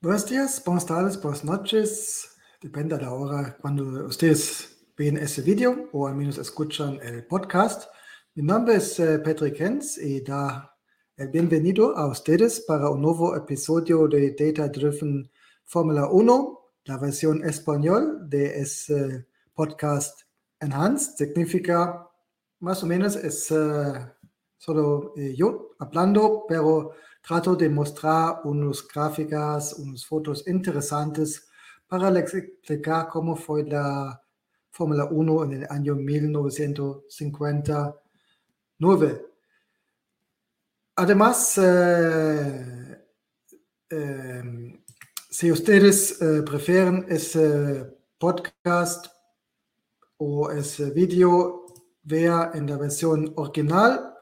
Buenos días, buenas tardes, buenas noches. Depende de la hora cuando ustedes ven ese video o al menos escuchan el podcast. Mi nombre es uh, Patrick Hens y da el bienvenido a ustedes para un nuevo episodio de Data Driven Fórmula 1, la versión español de ese podcast Enhanced. Significa más o menos es uh, solo eh, yo hablando, pero trato de mostrar unas gráficas, unas fotos interesantes para explicar cómo fue la Fórmula 1 en el año 1959. Además, eh, eh, si ustedes eh, prefieren ese podcast o ese video, vea en la versión original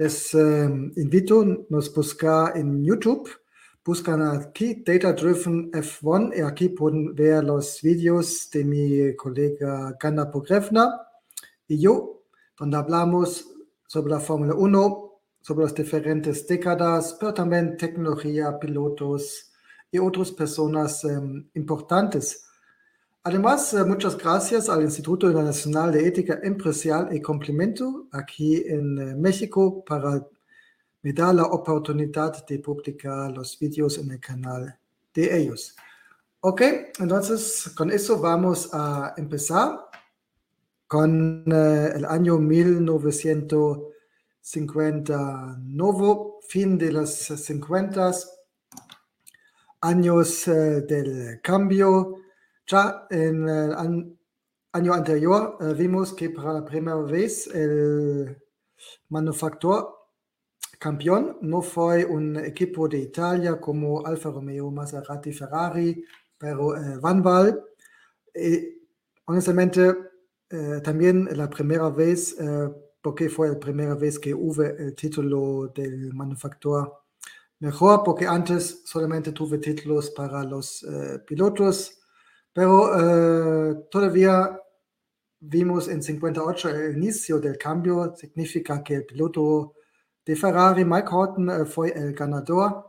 les um, invito nos buscar en YouTube. Buscan aquí Data Driven F1 y aquí pueden ver los vídeos de mi colega Gana Pogrevna y yo, donde hablamos sobre la Fórmula 1, sobre las diferentes décadas, pero también tecnología, pilotos y otras personas um, importantes. Además, eh, muchas gracias al Instituto Internacional de Ética Empresarial y Complemento aquí en eh, México para me dar la oportunidad de publicar los vídeos en el canal de ellos. Ok, entonces con eso vamos a empezar con uh, el año 1950, nuevo fin de los 50 años uh, del cambio ya en el año anterior uh, vimos que para la primera vez el manufactor campeón no fue un equipo de Italia como Alfa Romeo, Maserati, Ferrari, pero uh, Van Val. Y, honestamente, también la primera vez, porque fue la primera vez que hubo el título del manufactor mejor, porque antes solamente tuve títulos para los pilotos pero eh, todavía vimos en 58 el inicio del cambio, significa que el piloto de Ferrari, Mike Horton, eh, fue el ganador.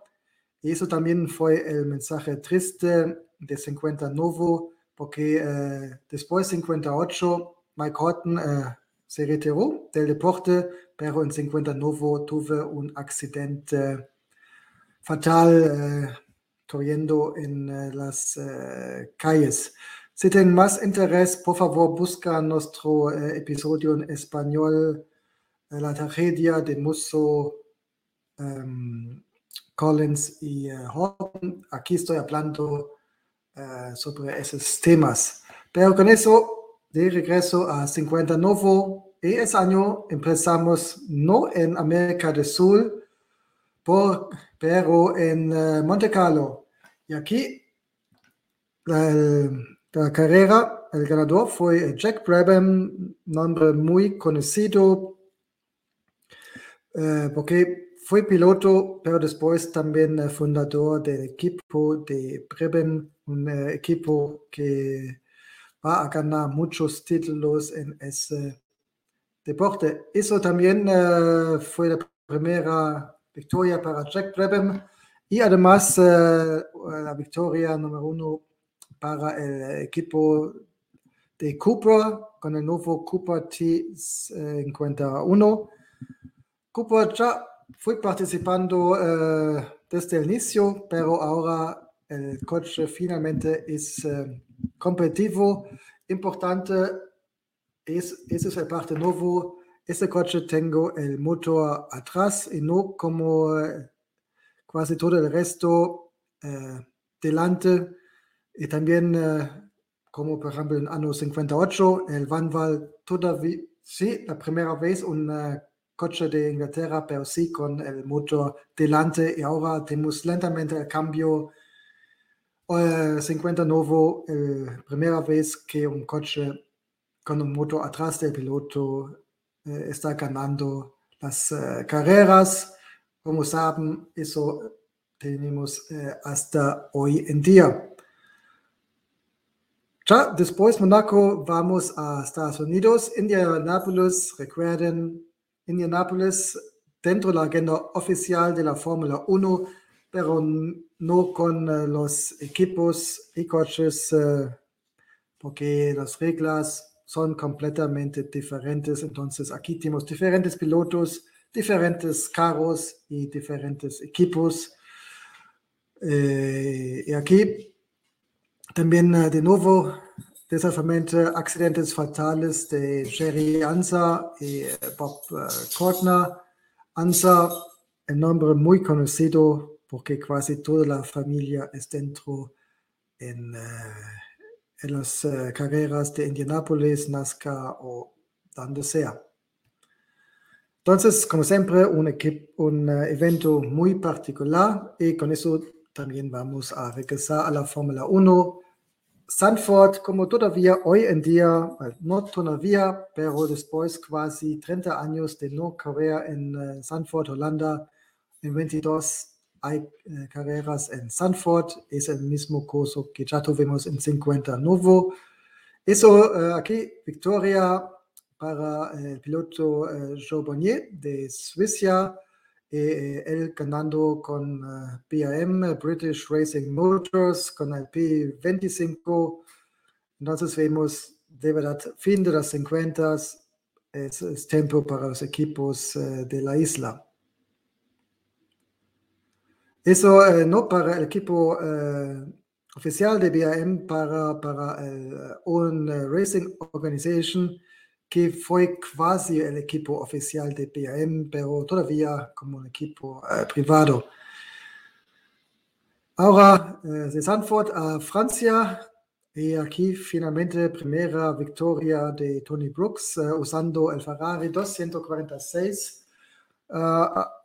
Y eso también fue el mensaje triste de 59, porque eh, después de 58, Mike Horton se retiró del deporte, pero en 59 tuvo un accidente fatal corriendo en eh, las eh, calles. Si tienen más interés, por favor, busca nuestro eh, episodio en español, La tragedia de Musso, um, Collins y Horton. Aquí estoy hablando sobre esos temas. Pero con eso, de regreso a 59, y ese año empezamos no en América del Sur, por, pero en Monte Carlo, y aquí la, carrera, el ganador fue Jack Brabham, nombre muy conocido eh, porque fue piloto, pero después también fundador del equipo de Brabham, un eh, equipo que va a ganar muchos títulos en ese deporte. Eso también uh, fue la primera victoria para Jack Brabham y además eh, la victoria número uno para el equipo de Cooper con el nuevo Cooper T51. Cooper ya fue participando eh, desde el inicio, pero ahora el coche finalmente es eh, competitivo. Importante, es, esa es la parte nueva. Este coche tengo el motor atrás y no como quasi todo el resto eh, delante. Y también, eh, como por ejemplo en año 58, el Vanval todavía, sí, la primera vez un uh, coche de Inglaterra, pero sí con el motor delante. Y ahora tenemos lentamente el cambio. Uh, 59, la primera vez que un coche con un motor atrás del piloto eh, está ganando las carreras. Como saben, eso tenemos eh, hasta hoy en día. Ya después Monaco vamos a Estados Unidos, Indianapolis, recuerden, Indianapolis dentro de la agenda oficial de la Fórmula 1, pero no con los equipos y coches, porque las reglas son completamente diferentes. Entonces aquí tenemos diferentes pilotos, diferentes carros y diferentes equipos. y aquí también de nuevo desafortunadamente accidentes fatales de Jerry Anza y Bob Kortner. Anza, el nombre muy conocido porque casi toda la familia es dentro en, las carreras de Indianápolis, NASCAR o donde sea. Entonces, como siempre, un, equipo, un evento muy particular y con eso también vamos a regresar a la Fórmula 1 Sanford, como todavía hoy en día, no todavía, pero después casi 30 años de no carrera en uh, Sanford, Holanda, en 22 hay uh, carreras en Sanford, es el mismo curso que ya tuvimos en 50 nuevo. Eso aquí, victoria para el piloto Joe Bonnier de Suiza, eh, él ganando con BAM, British Racing Motors, con el P25. Entonces vemos de verdad fin de los 50 es, es tiempo para los equipos de la isla. Eso uh, no para el equipo oficial de BAM, para, para el Own Racing Organization que fue casi el equipo oficial de BAM, pero todavía como un equipo uh, privado. Ahora uh, de Sanford a Francia, y aquí finalmente primera victoria de Tony Brooks uh, usando el Ferrari 246,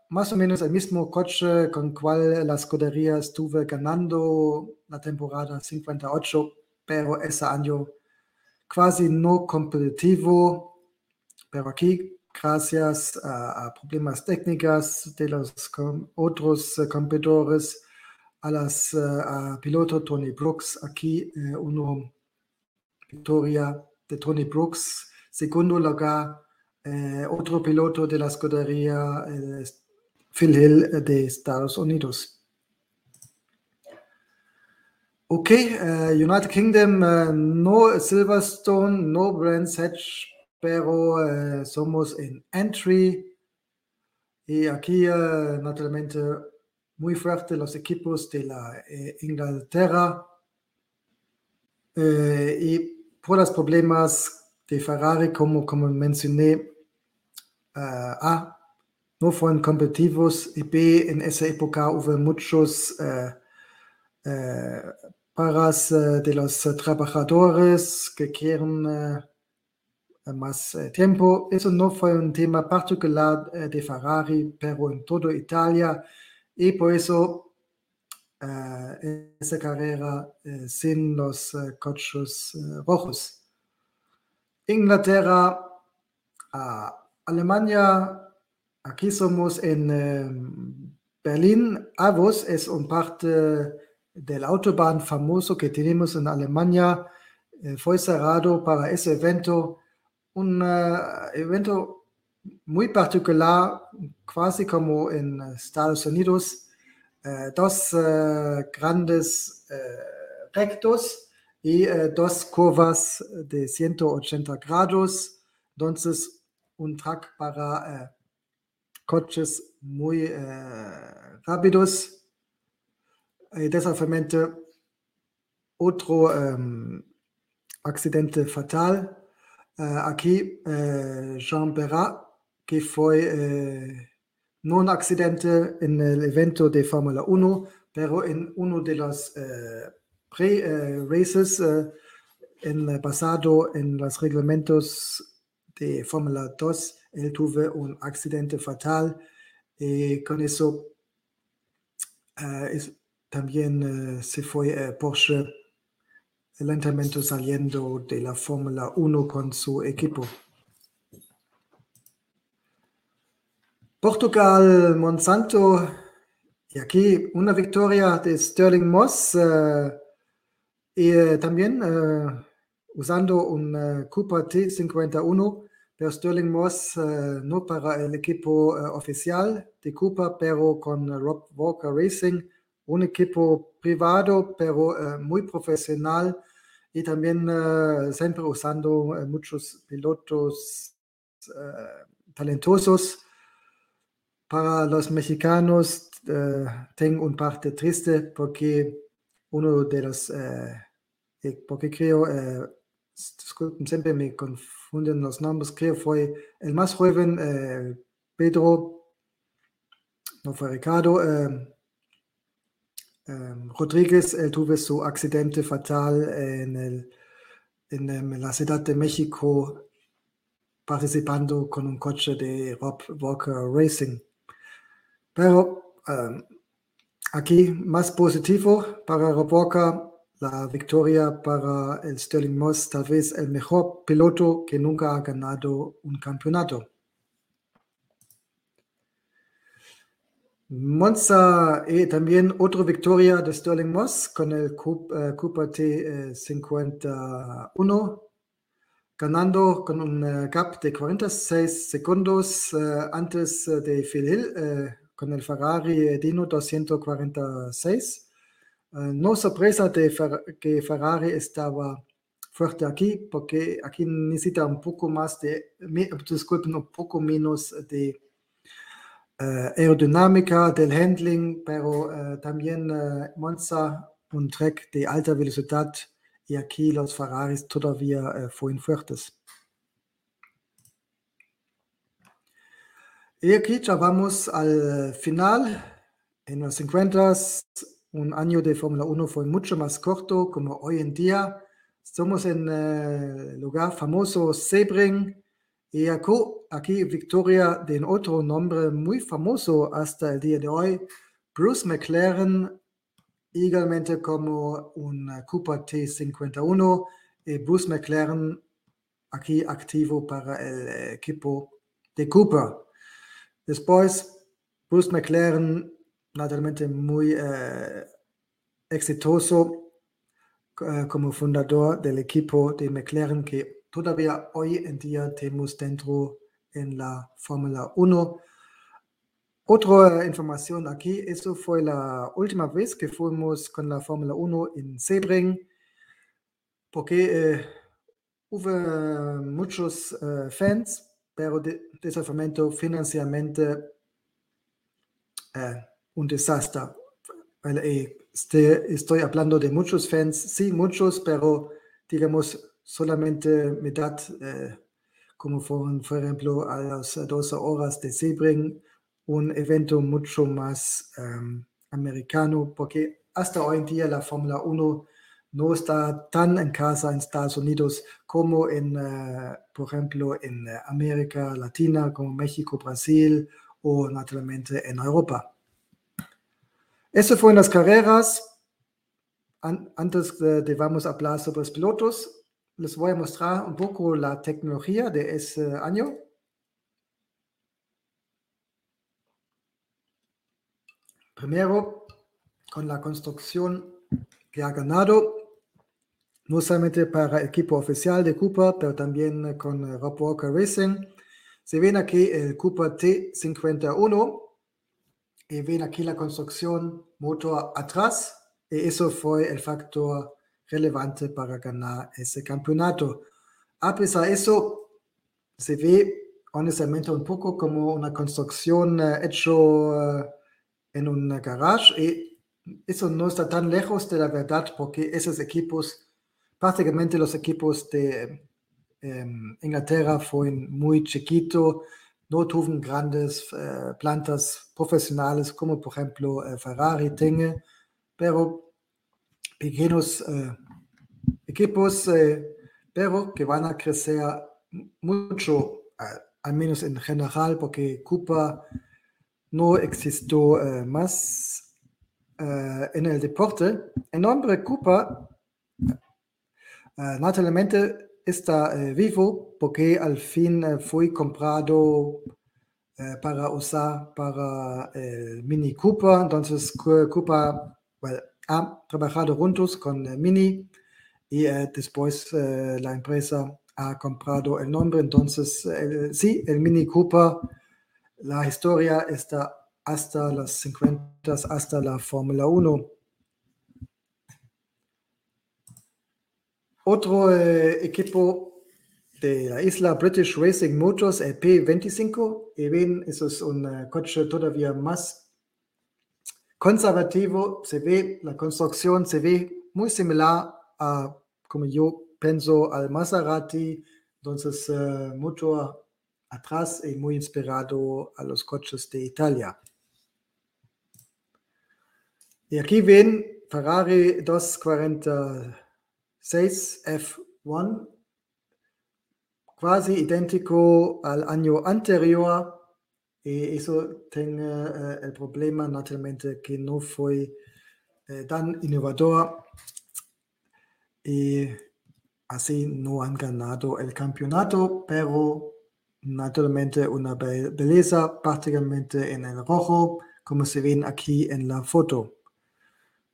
más o menos el mismo coche con cual la escudería estuve ganando la temporada 58, pero ese año quasi no competitivo, pero aquí, gracias a, problemas técnicos de los otros uh, competidores, a las uh, piloto Tony Brooks, aquí uh, una victoria de Tony Brooks, segundo lugar, otro piloto de la escudería Phil Hill de Estados Unidos. Ok, uh, United Kingdom, uh, no Silverstone, no Brands Hatch, pero uh, somos en Entry. Y aquí, naturalmente, muy fuerte los equipos de la Inglaterra. y por los problemas de Ferrari, como, como mencioné, A, no fueron competitivos y B, en esa época hubo muchos paras de los trabajadores que quieren más tiempo. Eso no fue un tema particular de Ferrari, pero en toda Italia. Y por eso esa carrera sin los coches rojos. Inglaterra, Alemania, aquí somos en Berlín. Avos es un parte del autobahn famoso que tenemos en Alemania eh, fue cerrado para ese evento, un uh, evento muy particular, casi como en Estados Unidos, uh, dos uh, grandes rectos y dos curvas de 180 grados, entonces un track para coches muy rápidos desafortunadamente otro um, accidente fatal. Uh, aquí uh, Jean Berat, que fue no un accidente en el evento de Fórmula 1, pero en uno de los pre-races en el pasado en los reglamentos de Fórmula 2, él tuvo un accidente fatal y con eso es, también uh, se fue uh, Porsche lentamente saliendo de la Fórmula 1 con su equipo. Portugal, Monsanto, y aquí una victoria de Sterling Moss uh, y también usando un Cooper T51, pero Sterling Moss no para el equipo oficial de Cooper, pero con Rob Walker Racing un equipo privado, pero muy profesional y también siempre usando muchos pilotos talentosos. Para los mexicanos tengo un parte triste porque uno de los, porque creo, disculpen, siempre me confunden los nombres, creo fue el más joven, Pedro, no fue Ricardo, Rodríguez, él tuvo su accidente fatal en, el, en la Ciudad de México participando con un coche de Rob Walker Racing. Pero aquí más positivo para Rob Walker, la victoria para el Sterling Moss, tal vez el mejor piloto que nunca ha ganado un campeonato. Monza y también otra victoria de Sterling Moss con el Cooper T51, ganando con un gap de 46 segundos antes de Phil Hill con el Ferrari Dino 246. no sorpresa de que Ferrari estaba fuerte aquí, porque aquí necesita un poco más de, disculpen, un poco menos de aerodinámica del handling, pero también Monza un track de alta velocidad y aquí los Ferraris todavía fueron fuertes. Y aquí ya vamos al final. En los 50 un año de Fórmula 1 fue mucho más corto como hoy en día. Estamos en el lugar famoso Sebring y aquí, victoria de otro nombre muy famoso hasta el día de hoy, Bruce McLaren, igualmente como un Cooper T51 y Bruce McLaren aquí activo para el equipo de Cooper. Después, Bruce McLaren, naturalmente muy eh, exitoso eh, como fundador del equipo de McLaren que todavía hoy en día tenemos dentro en la Fórmula 1. Otra información aquí, eso fue la última vez que fuimos con la Fórmula 1 en Sebring, porque eh, hubo muchos eh, fans pero de, desafortunadamente financieramente eh, un desastre. Este, estoy hablando de muchos fans, sí, muchos, pero digamos solamente mitad, eh, como fueron, por ejemplo, a las 12 horas de Sebring, un evento mucho más um, americano, porque hasta hoy en día la Fórmula 1 no está tan en casa en Estados Unidos como en, uh, por ejemplo, en América Latina, como México, Brasil o naturalmente en Europa. Eso fue en las carreras. An antes de, de, vamos a hablar sobre los pilotos, les voy a mostrar un poco la tecnología de ese año. Primero, con la construcción que ha ganado no solamente para el equipo oficial de Cooper, pero también con Rob Walker Racing. Se ven aquí el Cooper T51 y ven aquí la construcción motor atrás y eso fue el factor relevante para ganar ese campeonato. A pesar de eso, se ve honestamente un poco como una construcción uh, hecho uh, en un garage y eso no está tan lejos de la verdad porque esos equipos prácticamente los equipos de eh, Inglaterra fueron muy chiquitos, no tuvieron grandes eh, plantas profesionales como por ejemplo eh, Ferrari tiene, pero pequeños eh, equipos, eh, pero que van a crecer mucho, al menos en general, porque Cooper no existió más en el deporte. El nombre Uh, naturalmente está vivo porque al fin fue comprado para usar para el Mini Cooper. Entonces Cooper well, ha trabajado juntos con Mini y después la empresa ha comprado el nombre. Entonces sí, el Mini Cooper, la historia está hasta los 50, hasta la Fórmula 1. Otro eh, equipo de la isla British Racing Motors, el P25, y ven, eso es un coche todavía más conservativo, se ve, la construcción se ve muy similar a, como yo pienso, al Maserati, entonces uh, mucho atrás y muy inspirado a los coches de Italia. Y aquí ven Ferrari 246 F1, quasi idéntico al año anterior. Y eso tiene uh, el problema, naturalmente, que no fue uh, tan innovador. Y así no han ganado el campeonato, pero naturalmente una belleza, prácticamente en el rojo, como se ven aquí en la foto.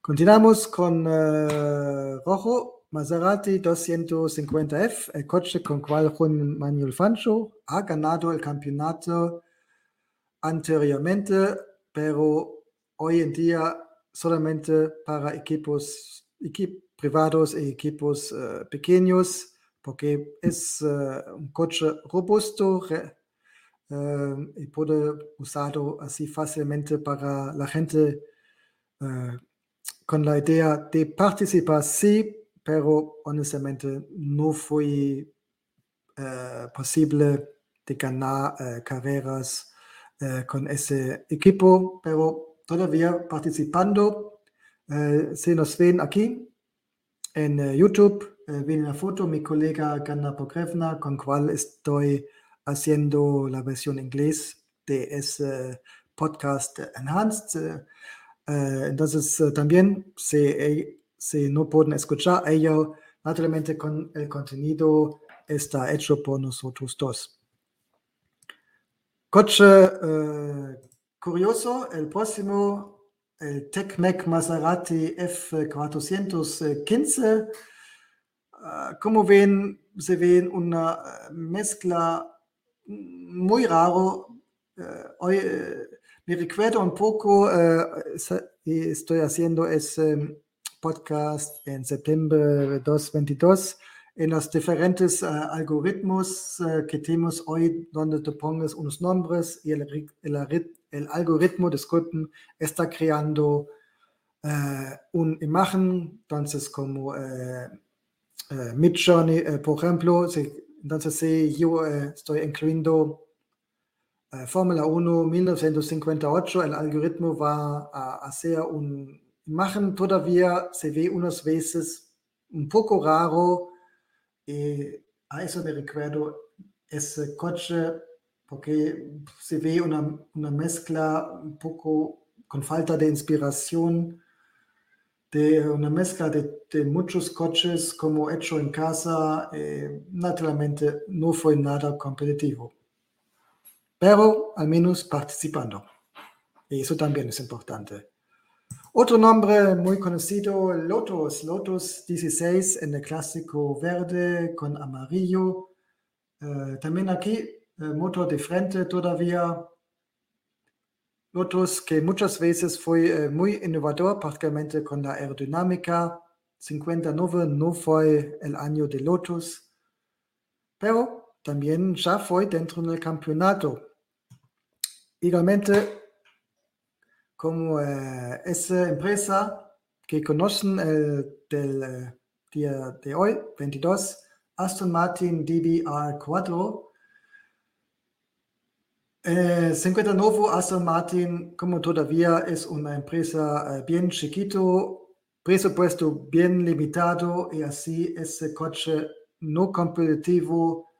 Continuamos con rojo, Maserati 250F, el coche con cual Juan Manuel Fancho ha ganado el campeonato anteriormente, pero hoy en día solamente para equipos, equipos privados y equipos uh, pequeños, porque es uh, un coche robusto re, y puede usado así fácilmente para la gente con la idea de participar, sí, pero honestamente no fue posible de ganar carreras uh, con ese equipo, pero todavía participando. se nos ven aquí en YouTube, ven la foto mi colega Gana Pogrevna, con cual estoy haciendo la versión inglés de ese podcast Enhanced. Uh, entonces, uh, también si, eh, si, no pueden escuchar ello, naturalmente con el contenido está hecho por nosotros dos. Coche uh, curioso, el próximo, el TechMac Maserati F415. como ven, se ven una mezcla muy raro. hoy me recuerdo un poco, estoy haciendo ese podcast en septiembre de 2022 en los diferentes uh, algoritmos uh, que tenemos hoy, donde tú pongas unos nombres y el, algoritmo, disculpen, está creando una imagen, entonces como Midjourney, por ejemplo, entonces si yo estoy incluyendo eh, Fórmula 1 1958, el algoritmo va a hacer una imagen, todavía se ve unas veces un poco raro, y a eso me recuerdo ese coche, porque se ve una, una mezcla un poco con falta de inspiración, de una mezcla de, de muchos coches como hecho en casa, eh, naturalmente no fue nada competitivo pero al menos participando. Y eso también es importante. Otro nombre muy conocido, Lotus, Lotus 16 en el clásico verde con amarillo. Uh, también aquí, uh, motor de frente todavía. Lotus que muchas veces fue uh, muy innovador, prácticamente con la aerodinámica. 59 no fue el año de Lotus, pero también ya fue dentro del campeonato igualmente como eh, esa empresa que conocen el del eh, día de hoy, 22, Aston Martin DBR4. Eh, 59 Aston Martin, como todavía es una empresa eh, bien chiquito, presupuesto bien limitado y así ese coche no competitivo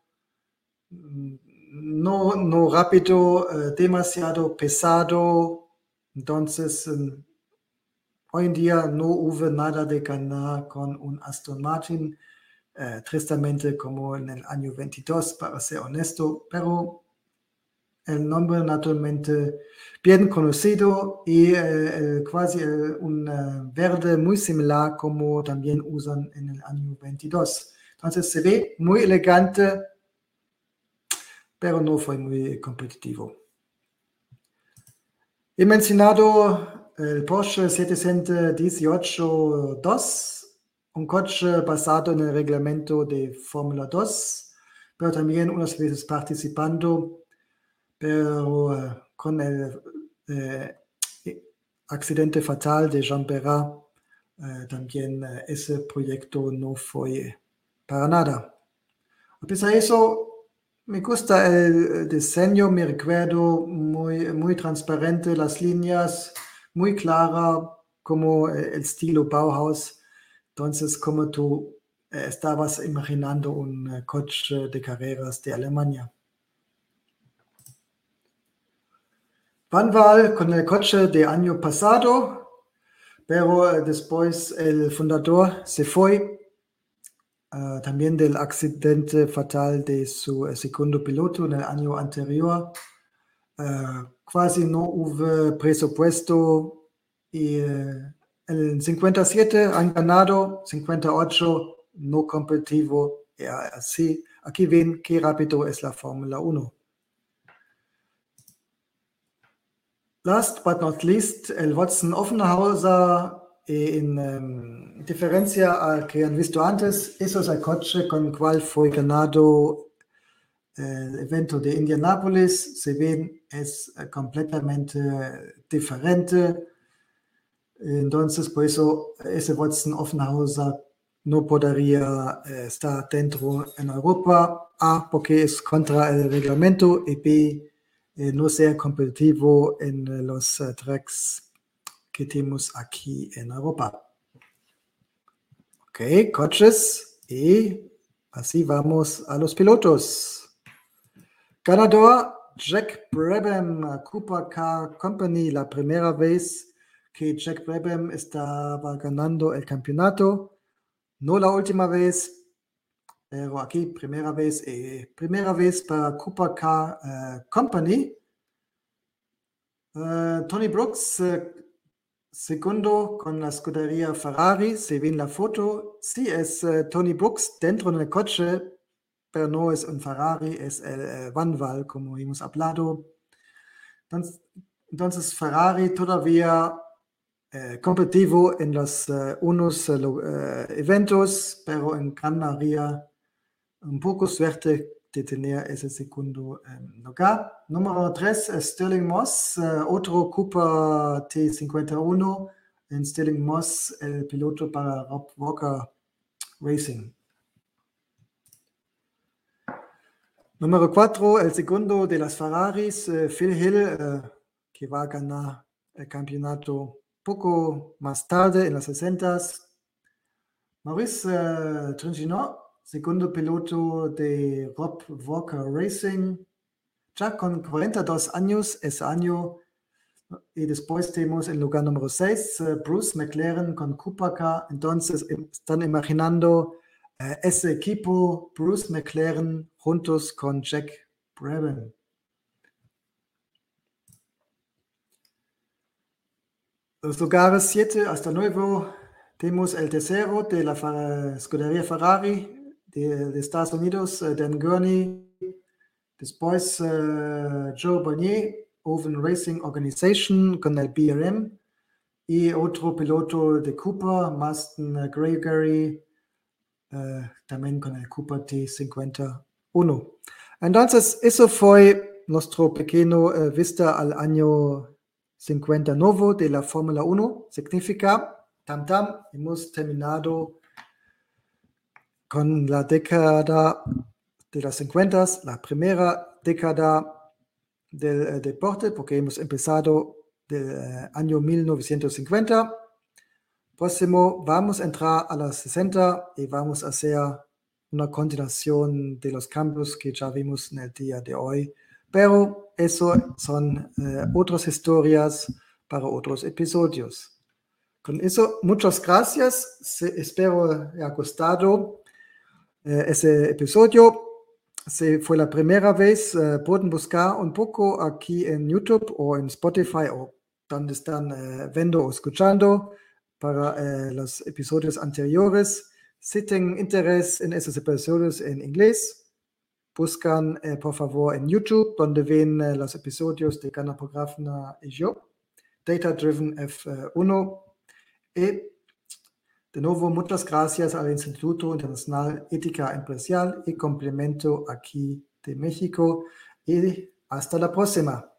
mm, no, no rápido, eh, demasiado pesado. Entonces, eh, hoy en día no hubo nada de ganar con un Aston Martin, eh, tristemente como en el año 22, para ser honesto, pero el nombre naturalmente bien conocido y eh, casi eh, un uh, verde muy similar como también usan en el año 22. Entonces se ve muy elegante pero no fue muy competitivo. He mencionado el Porsche 718-2, un coche basado en el reglamento de Fórmula 2, pero también unas veces participando, pero uh, con el eh, accidente fatal de Jean Perrat, eh, también eh, ese proyecto no fue para nada. A pesar de eso, me gusta el diseño, me recuerdo muy, muy transparente las líneas, muy clara como el estilo Bauhaus. Entonces, como tú estabas imaginando un coche de carreras de Alemania. Vanval con el coche de año pasado, pero después el fundador se fue uh, también del accidente fatal de su segundo piloto en el año anterior. Uh, casi no hubo presupuesto y uh, el 57 han ganado, 58 no competitivo. así, aquí ven qué rápido es la Fórmula 1. Last but not least, el Watson Offenhauser, en um, diferencia al que han visto antes, eso es el coche con el cual fue ganado el evento de Indianapolis. Se ven, es completamente diferente. Entonces, por eso, ese Watson Offenhauser no podría estar dentro en Europa. A, porque es contra el reglamento y B, eh, no sea competitivo en eh, los tracks que tenemos aquí en Europa. Ok, coches y así vamos a los pilotos. Ganador Jack Brabham, Cooper Car Company, la primera vez que Jack Brabham estaba ganando el campeonato, no la última vez, pero aquí primera vez, eh, primera vez para Cooper Car uh, Company. Uh, Tony Brooks, uh, segundo con la escudería Ferrari, se ve en la foto. Sí, es Tony Brooks dentro del coche, pero no es un Ferrari, es el Van Val, como hemos hablado. Entonces, Ferrari todavía competitivo en los unos eventos, pero en Gran María un poco suerte de tener ese segundo um, lugar. Número 3, Sterling Moss, uh, otro Cooper T51 en Sterling Moss, el piloto para Rob Walker Racing. Número 4, el segundo de las Ferraris, uh, Phil Hill, que va a ganar el campeonato poco más tarde en las 60. Maurice Tringinot, segundo piloto de Rob Walker Racing, ya con 42 años ese año. Y después tenemos en lugar número 6 uh, Bruce McLaren con Car. Entonces están imaginando uh, ese equipo, Bruce McLaren, juntos con Jack Brabham. Los lugares 7 hasta 9 tenemos el tercero de la escudería Ferrari, de, Estados Unidos, uh, Dan Gurney, después uh, Joe Bonnier, Oven Racing Organization con el BRM y otro piloto de Cooper, Maston Gregory, uh, también con el Cooper T51. Entonces, eso fue nuestro pequeño vista al año 50 nuevo de la Fórmula 1. Significa, tam tam, hemos terminado con la década de los 50, la primera década del eh, deporte, porque hemos empezado del eh, año 1950. Próximo vamos a entrar a los 60 y vamos a hacer una continuación de los cambios que ya vimos en el día de hoy. Pero eso son eh, otras historias para otros episodios. Con eso, muchas gracias. espero que haya gustado eh, ese episodio. Se fue la primera vez, eh, pueden buscar un poco aquí en YouTube o en Spotify o donde están eh, viendo o escuchando para los episodios anteriores. Si tienen interés en esos episodios en inglés, buscan por favor en YouTube, donde ven los episodios de Gana Grafna y yo. Data Driven F1 e de nuevo, muchas gracias al Instituto Internacional Ética Empresarial y Complemento aquí de México y hasta la próxima.